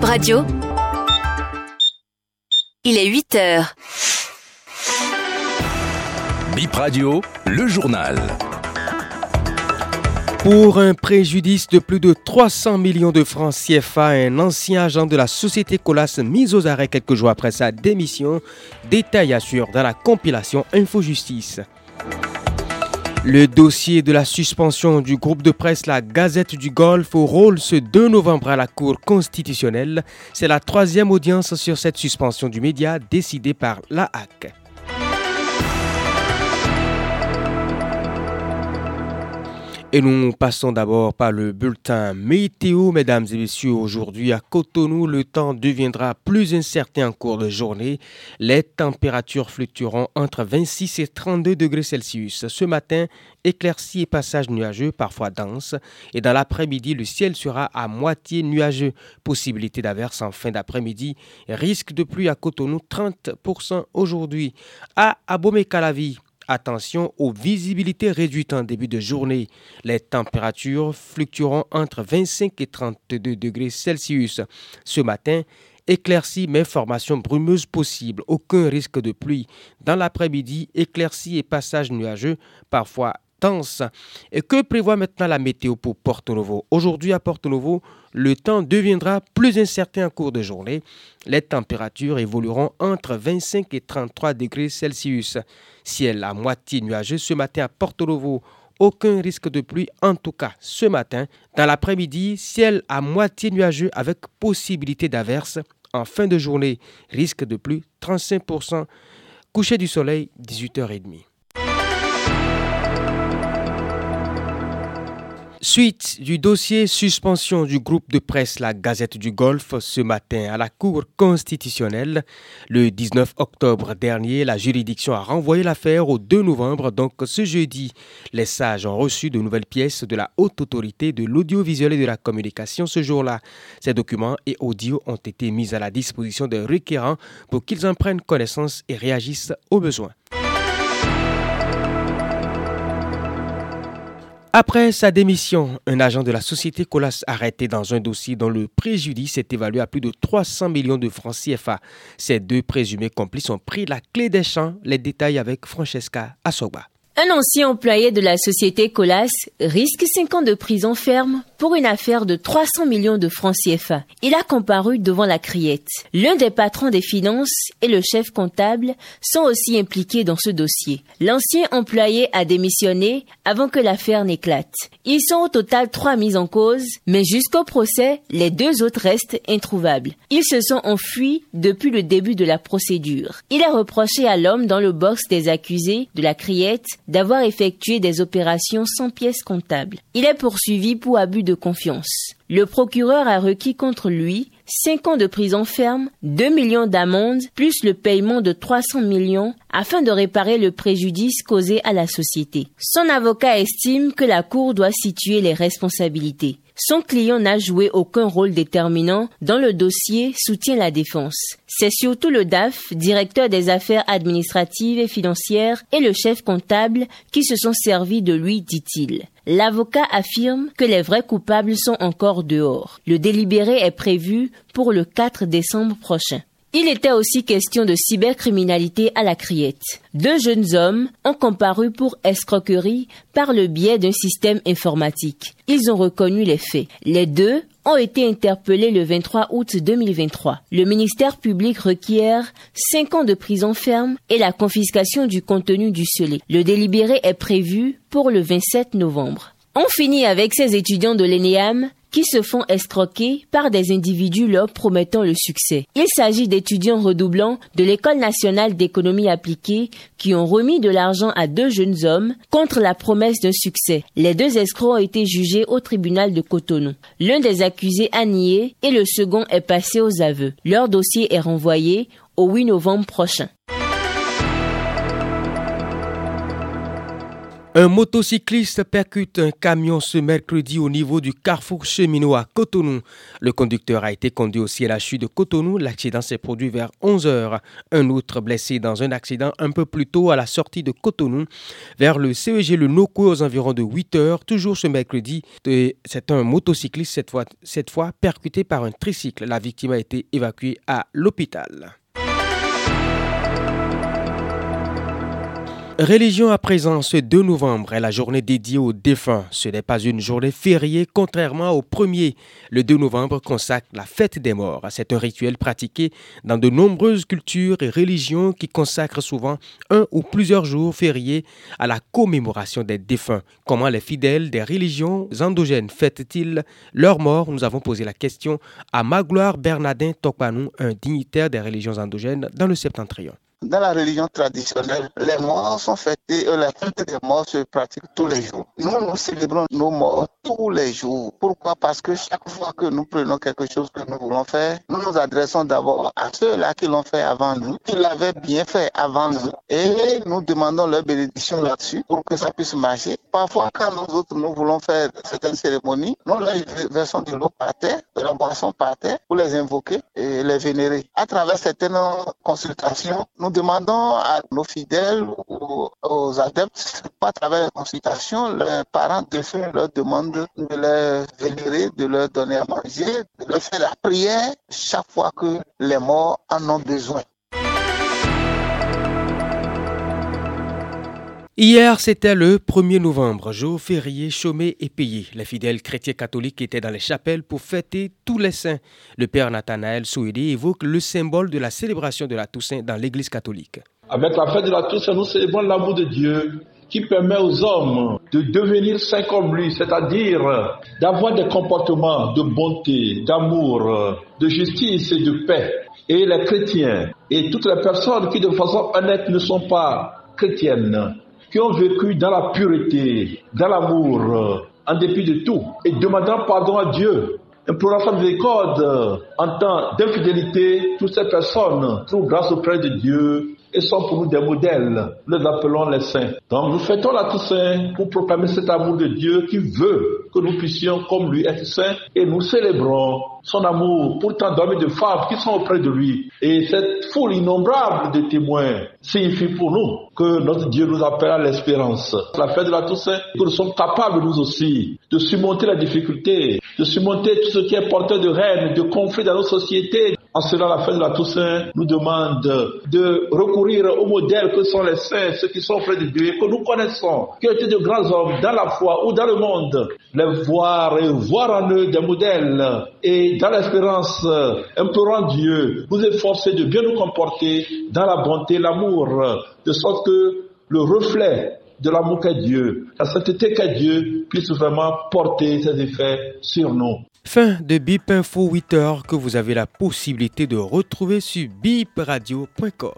Bip Radio. Il est 8 heures. Bip Radio, le journal. Pour un préjudice de plus de 300 millions de francs CFA, un ancien agent de la société Colas mis aux arrêts quelques jours après sa démission, détail assure dans la compilation Infojustice. Le dossier de la suspension du groupe de presse La Gazette du Golfe au rôle ce 2 novembre à la Cour constitutionnelle. C'est la troisième audience sur cette suspension du média décidée par l'AAC. Et nous passons d'abord par le bulletin météo, mesdames et messieurs. Aujourd'hui à Cotonou, le temps deviendra plus incertain en cours de journée. Les températures fluctueront entre 26 et 32 degrés Celsius. Ce matin, éclaircies et passages nuageux, parfois denses. Et dans l'après-midi, le ciel sera à moitié nuageux. Possibilité d'averse en fin d'après-midi. Risque de pluie à Cotonou, 30% aujourd'hui. À Abomey-Calavi, Attention aux visibilités réduites en début de journée. Les températures fluctueront entre 25 et 32 degrés Celsius. Ce matin, éclaircies mais formation brumeuse possible. Aucun risque de pluie. Dans l'après-midi, éclaircies et passages nuageux, parfois Et que prévoit maintenant la météo pour Porto Novo Aujourd'hui à Porto Novo, le temps deviendra plus incertain en cours de journée. Les températures évolueront entre 25 et 33 degrés Celsius. Ciel à moitié nuageux ce matin à Porto Novo. Aucun risque de pluie, en tout cas ce matin. Dans l'après-midi, ciel à moitié nuageux avec possibilité d'averse. En fin de journée, risque de pluie 35%. Coucher du soleil, 18h30. Suite du dossier suspension du groupe de presse La Gazette du Golfe ce matin à la Cour constitutionnelle, le 19 octobre dernier, la juridiction a renvoyé l'affaire au 2 novembre, donc ce jeudi. Les sages ont reçu de nouvelles pièces de la Haute Autorité de l'Audiovisuel et de la Communication ce jour-là. Ces documents et audios ont été mis à la disposition des requérants pour qu'ils en prennent connaissance et réagissent aux besoins. Après sa démission, un agent de la société Colas arrêté dans un dossier dont le préjudice est évalué à plus de 300 millions de francs CFA. Ces deux présumés complices ont pris la clé des champs. Les détails avec Francesca Assoba. Un ancien employé de la société Colas risque 5 ans de prison ferme pour une affaire de 300 millions de francs CFA. Il a comparu devant la criette. L'un des patrons des finances et le chef comptable sont aussi impliqués dans ce dossier. L'ancien employé a démissionné avant que l'affaire n'éclate. Ils sont au total trois mis en cause, mais jusqu'au procès, les deux autres restent introuvables. Ils se sont enfuis depuis le début de la procédure. Il a reproché à l'homme dans le box des accusés de la criette d'avoir effectué des opérations sans pièces comptables. Il est poursuivi pour abus de confiance. Le procureur a requis contre lui 5 ans de prison ferme, 2 millions d'amendes, plus le paiement de 300 millions afin de réparer le préjudice causé à la société. Son avocat estime que la Cour doit situer les responsabilités. Son client n'a joué aucun rôle déterminant dans le dossier, soutient la défense. C'est surtout le DAF, directeur des affaires administratives et financières, et le chef comptable qui se sont servis de lui, dit-il. L'avocat affirme que les vrais coupables sont encore dehors. Le délibéré est prévu pour le 4 décembre prochain. Il était aussi question de cybercriminalité à la criette. Deux jeunes hommes ont comparu pour escroquerie par le biais d'un système informatique. Ils ont reconnu les faits. Les deux ont été interpellés le 23 août 2023. Le ministère public requiert 5 ans de prison ferme et la confiscation du contenu du scellé. Le délibéré est prévu pour le 27 novembre. On finit avec ces étudiants de l'ENEAM qui se font escroquer par des individus leur promettant le succès. Il s'agit d'étudiants redoublants de l'École nationale d'économie appliquée qui ont remis de l'argent à deux jeunes hommes contre la promesse d'un succès. Les deux escrocs ont été jugés au tribunal de Cotonou. L'un des accusés a nié et le second est passé aux aveux. Leur dossier est renvoyé au 8 novembre prochain. Un motocycliste percute un camion ce mercredi au niveau du carrefour cheminot à Cotonou. Le conducteur a été conduit au CLHU de Cotonou. L'accident s'est produit vers 11 heures. Un autre blessé dans un accident un peu plus tôt à la sortie de Cotonou vers le CEG Le Noko aux environs de 8 heures, toujours ce mercredi. C'est un motocycliste cette fois percuté par un tricycle. La victime a été évacuée à l'hôpital. Religion à présent, ce 2 novembre est la journée dédiée aux défunts. Ce n'est pas une journée fériée, contrairement au premier. Le 2 novembre consacre la fête des morts. C'est un rituel pratiqué dans de nombreuses cultures et religions qui consacrent souvent un ou plusieurs jours fériés à la commémoration des défunts. Comment les fidèles des religions endogènes fêtent-ils leur mort Nous avons posé la question à Magloire Bernardin Tokpanou, un dignitaire des religions endogènes dans le septentrion. Dans la religion traditionnelle, les morts sont fêtés, et la fête des morts se pratique tous les jours. Nous, nous célébrons nos morts tous les jours. Pourquoi? Parce que chaque fois que nous prenons quelque chose que nous voulons faire, nous nous adressons d'abord à ceux-là qui l'ont fait avant nous, qui l'avaient bien fait avant nous, et nous demandons leur bénédiction là-dessus pour que ça puisse marcher. Parfois, quand nous autres, nous voulons faire certaines cérémonies, nous leur versons de l'eau par terre, de la boisson par terre, pour les invoquer et les vénérer. À travers certaines consultations, nous demandons à nos fidèles ou aux adeptes, à travers la consultation, les parents de faire leur demande de les vénérer, de leur donner à manger, de leur faire la prière chaque fois que les morts en ont besoin. Hier, c'était le 1er novembre, jour férié chômé et payé. Les fidèles chrétiens catholiques étaient dans les chapelles pour fêter tous les saints. Le père Nathanaël Souédé évoque le symbole de la célébration de la Toussaint dans l'Église catholique. Avec la fête de la Toussaint, nous célébrons l'amour de Dieu qui permet aux hommes de devenir saints comme lui, c'est-à-dire d'avoir des comportements de bonté, d'amour, de justice et de paix. Et les chrétiens et toutes les personnes qui de façon honnête ne sont pas chrétiennes qui ont vécu dans la pureté, dans l'amour, en dépit de tout, et demandant pardon à Dieu, implorant sa miséricorde en temps d'infidélité, toutes ces personnes trouvent grâce auprès de Dieu et sont pour nous des modèles. Nous les appelons les saints. Donc nous fêtons la Toussaint pour proclamer cet amour de Dieu qui veut que nous puissions, comme lui, être saints et nous célébrons son amour pour tant d'hommes et de femmes qui sont auprès de lui. Et cette foule innombrable de témoins signifie pour nous que notre Dieu nous appelle à l'espérance. La fête de la Toussaint, que nous sommes capables nous aussi de surmonter la difficulté, de surmonter tout ce qui est porteur de rênes, de conflits dans nos sociétés, en cela, la fin de la Toussaint nous demande de recourir aux modèles que sont les saints, ceux qui sont auprès de Dieu, que nous connaissons, qui ont été de grands hommes dans la foi ou dans le monde, les voir et voir en eux des modèles et dans l'espérance, implorant Dieu, nous efforcer de bien nous comporter dans la bonté, l'amour, de sorte que le reflet de l'amour qu'est Dieu, la sainteté qu'est Dieu puisse vraiment porter ses effets sur nous. Fin de BIP Info 8 heures que vous avez la possibilité de retrouver sur bipradio.com.